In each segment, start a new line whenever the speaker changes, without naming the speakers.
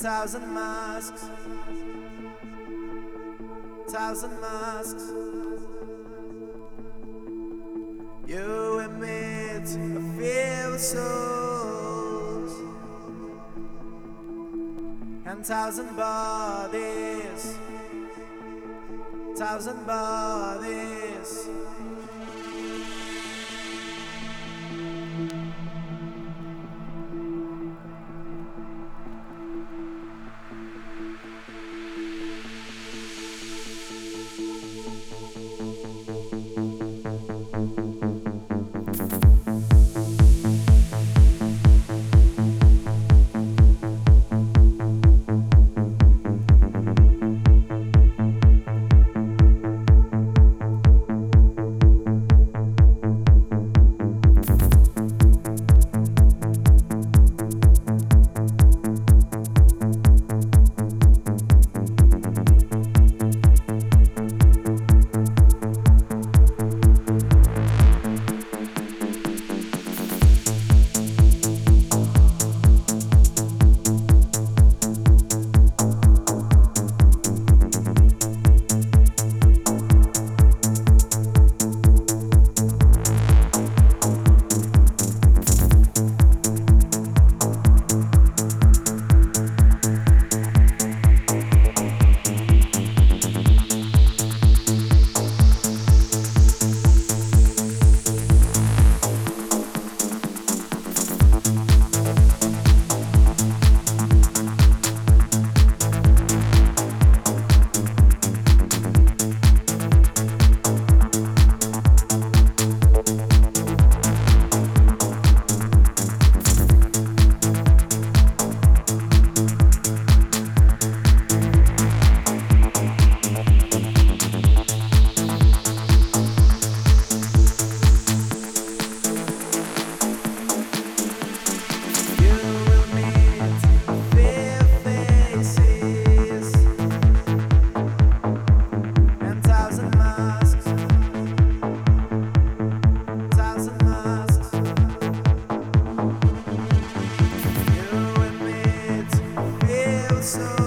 thousand masks, thousand masks. You meet a few souls and thousand bodies, thousand bodies.
so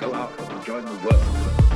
Go out and join the world.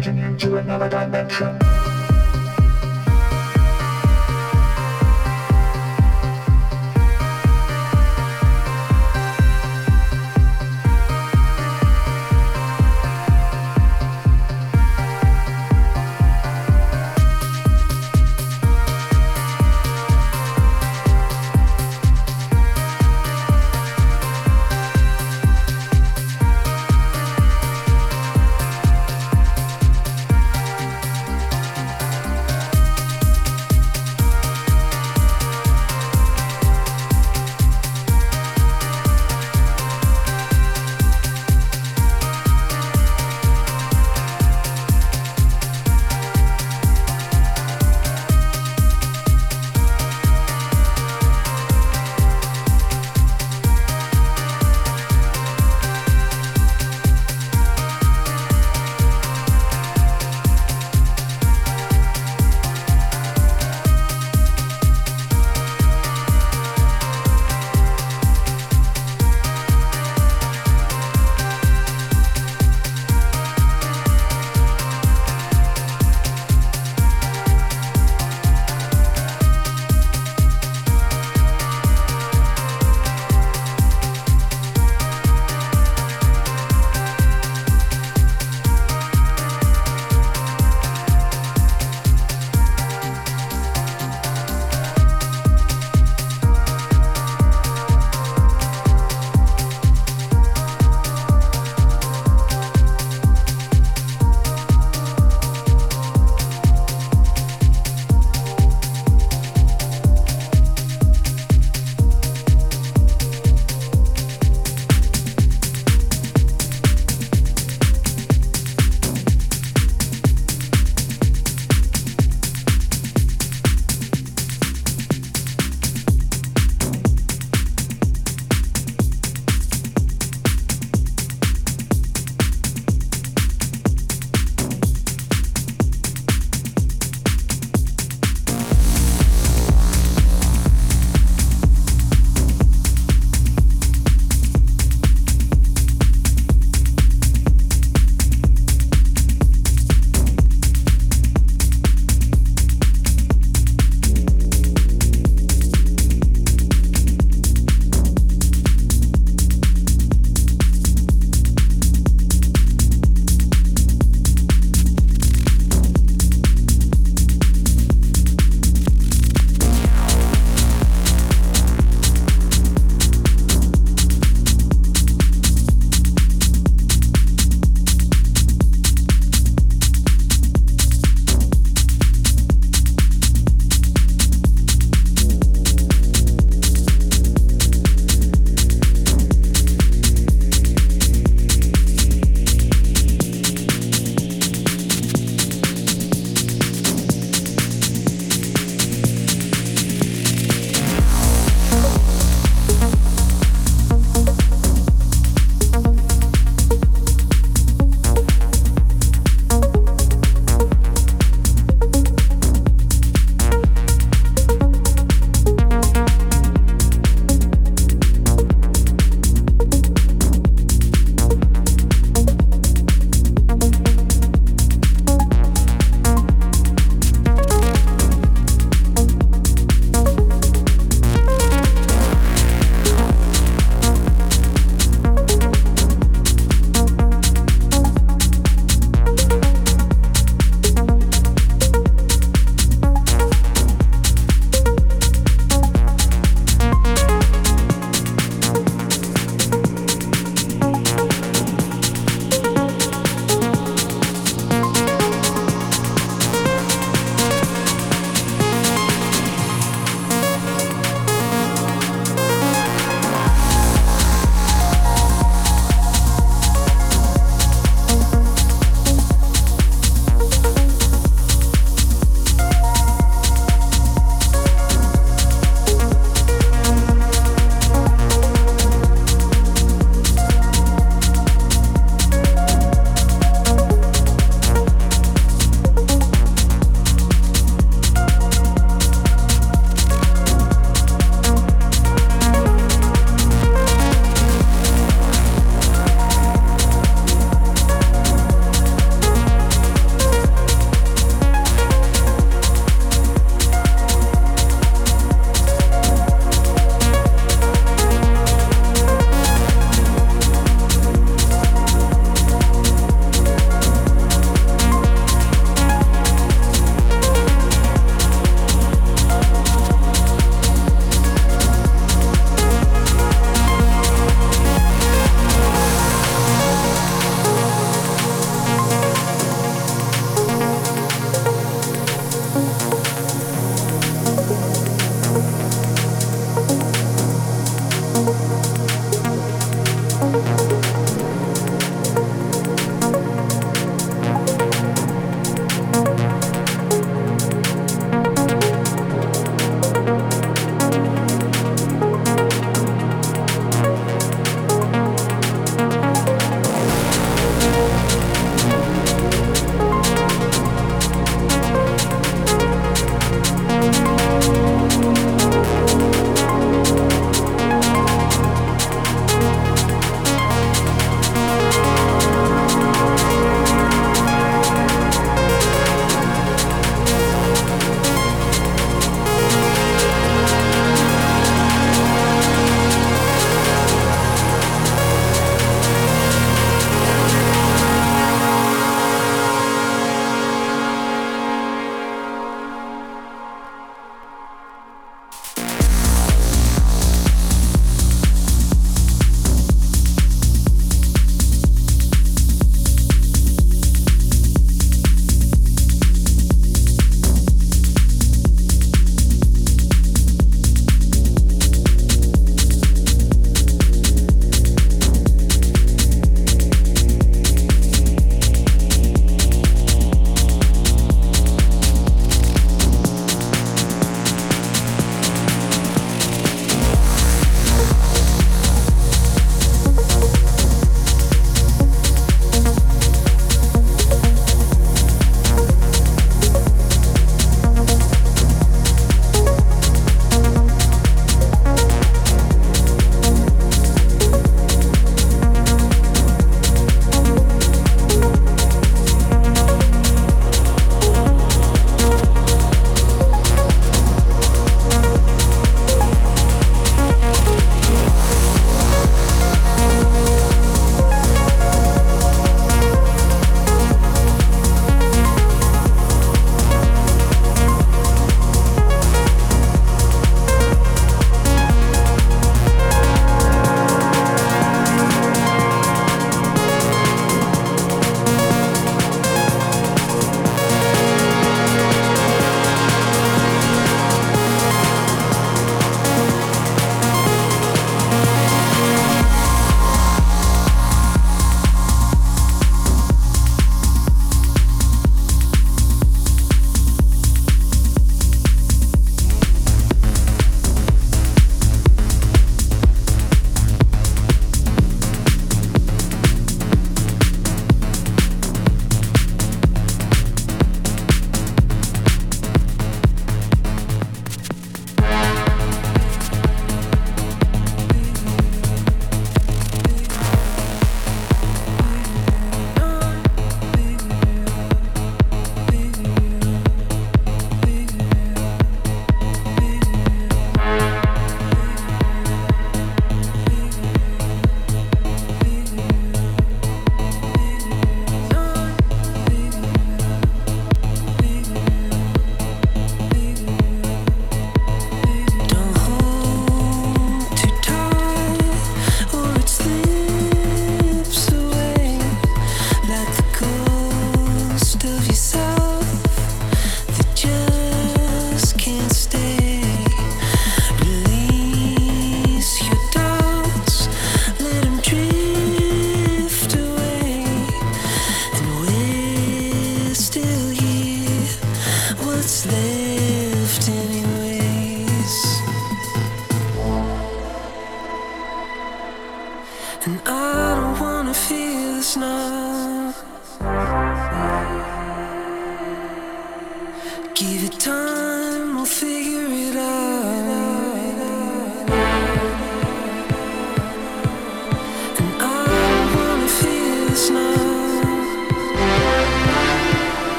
Taking you to another dimension.